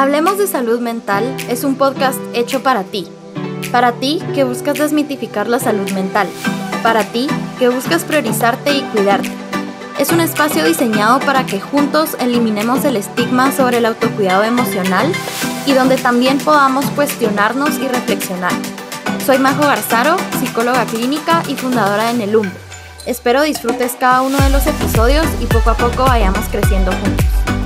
Hablemos de salud mental es un podcast hecho para ti. Para ti que buscas desmitificar la salud mental. Para ti que buscas priorizarte y cuidarte. Es un espacio diseñado para que juntos eliminemos el estigma sobre el autocuidado emocional y donde también podamos cuestionarnos y reflexionar. Soy Majo Garzaro, psicóloga clínica y fundadora de Nelumbo. Espero disfrutes cada uno de los episodios y poco a poco vayamos creciendo juntos.